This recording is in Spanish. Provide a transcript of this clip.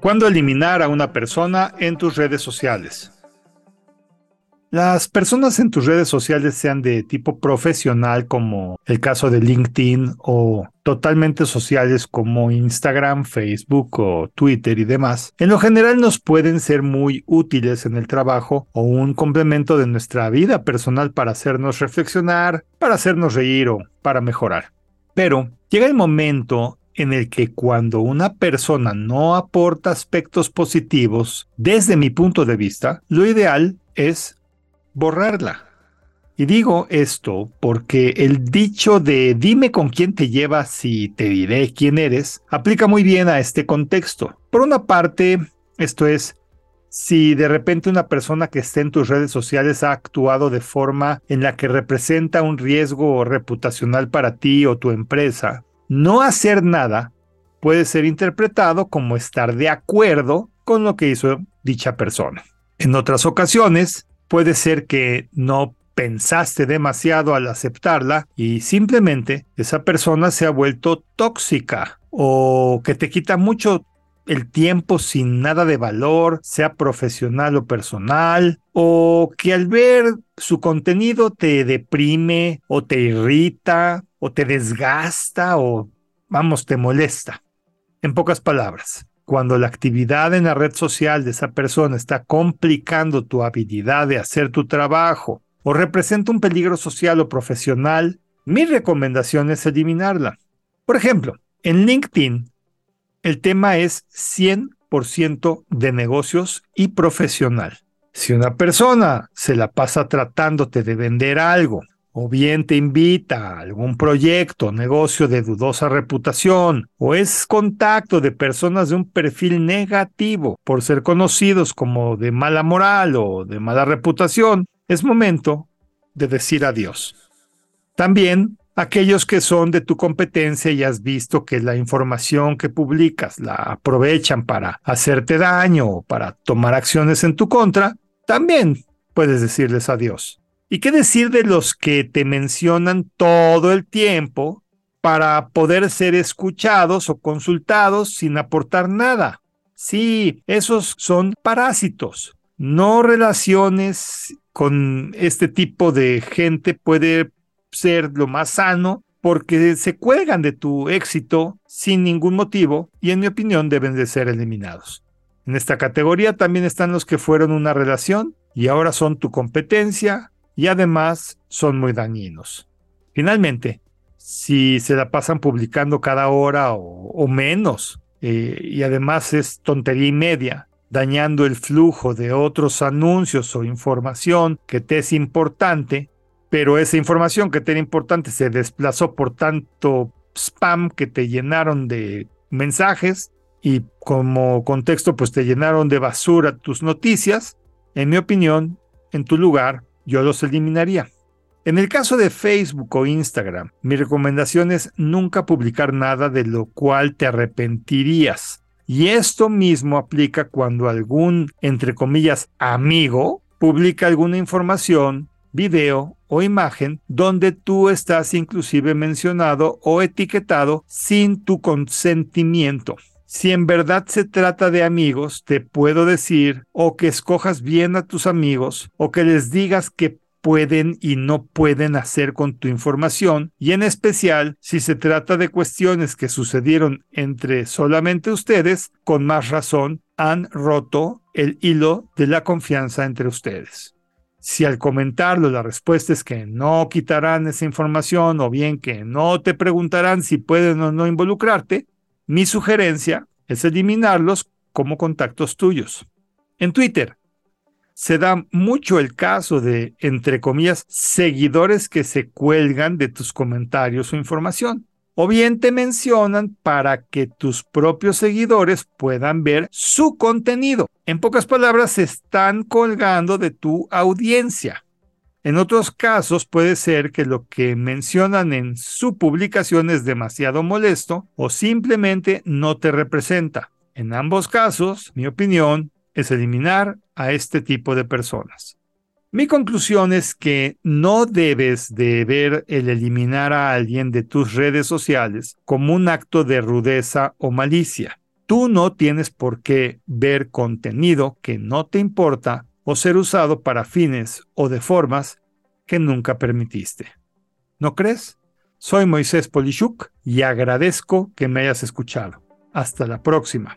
¿Cuándo eliminar a una persona en tus redes sociales? Las personas en tus redes sociales sean de tipo profesional como el caso de LinkedIn o totalmente sociales como Instagram, Facebook o Twitter y demás, en lo general nos pueden ser muy útiles en el trabajo o un complemento de nuestra vida personal para hacernos reflexionar, para hacernos reír o para mejorar. Pero llega el momento en el que cuando una persona no aporta aspectos positivos, desde mi punto de vista, lo ideal es borrarla. Y digo esto porque el dicho de dime con quién te llevas y te diré quién eres aplica muy bien a este contexto. Por una parte, esto es, si de repente una persona que esté en tus redes sociales ha actuado de forma en la que representa un riesgo reputacional para ti o tu empresa, no hacer nada puede ser interpretado como estar de acuerdo con lo que hizo dicha persona. En otras ocasiones, puede ser que no pensaste demasiado al aceptarla y simplemente esa persona se ha vuelto tóxica o que te quita mucho el tiempo sin nada de valor, sea profesional o personal, o que al ver su contenido te deprime o te irrita o te desgasta o, vamos, te molesta. En pocas palabras, cuando la actividad en la red social de esa persona está complicando tu habilidad de hacer tu trabajo o representa un peligro social o profesional, mi recomendación es eliminarla. Por ejemplo, en LinkedIn, el tema es 100% de negocios y profesional. Si una persona se la pasa tratándote de vender algo o bien te invita a algún proyecto negocio de dudosa reputación, o es contacto de personas de un perfil negativo por ser conocidos como de mala moral o de mala reputación, es momento de decir adiós. También aquellos que son de tu competencia y has visto que la información que publicas la aprovechan para hacerte daño o para tomar acciones en tu contra, también puedes decirles adiós. ¿Y qué decir de los que te mencionan todo el tiempo para poder ser escuchados o consultados sin aportar nada? Sí, esos son parásitos. No relaciones con este tipo de gente puede ser lo más sano porque se cuelgan de tu éxito sin ningún motivo y en mi opinión deben de ser eliminados. En esta categoría también están los que fueron una relación y ahora son tu competencia, y además son muy dañinos. Finalmente, si se la pasan publicando cada hora o, menos, eh, y además es tontería y media, dañando el flujo de otros anuncios o información que te es importante, pero esa información que te era importante se desplazó por tanto spam que te llenaron de mensajes y como contexto pues te llenaron de basura tus noticias, en mi opinión, en tu lugar yo los eliminaría. En el caso de Facebook o Instagram, mi recomendación es nunca publicar nada de lo cual te arrepentirías. Y esto mismo aplica cuando algún, entre comillas, amigo publica alguna información, video o imagen donde tú estás inclusive mencionado o etiquetado sin tu consentimiento. Si en verdad se trata de amigos, te puedo decir o que escojas bien a tus amigos o que les digas qué pueden y no pueden hacer con tu información y en especial si se trata de cuestiones que sucedieron entre solamente ustedes, con más razón han roto el hilo de la confianza entre ustedes. Si al comentarlo la respuesta es que no quitarán esa información o bien que no te preguntarán si pueden o no involucrarte, mi sugerencia es eliminarlos como contactos tuyos. En Twitter se da mucho el caso de, entre comillas, seguidores que se cuelgan de tus comentarios o información. O bien te mencionan para que tus propios seguidores puedan ver su contenido. En pocas palabras, se están colgando de tu audiencia. En otros casos puede ser que lo que mencionan en su publicación es demasiado molesto o simplemente no te representa. En ambos casos, mi opinión es eliminar a este tipo de personas. Mi conclusión es que no debes de ver el eliminar a alguien de tus redes sociales como un acto de rudeza o malicia. Tú no tienes por qué ver contenido que no te importa o ser usado para fines o de formas que nunca permitiste. ¿No crees? Soy Moisés Polishuk y agradezco que me hayas escuchado. Hasta la próxima.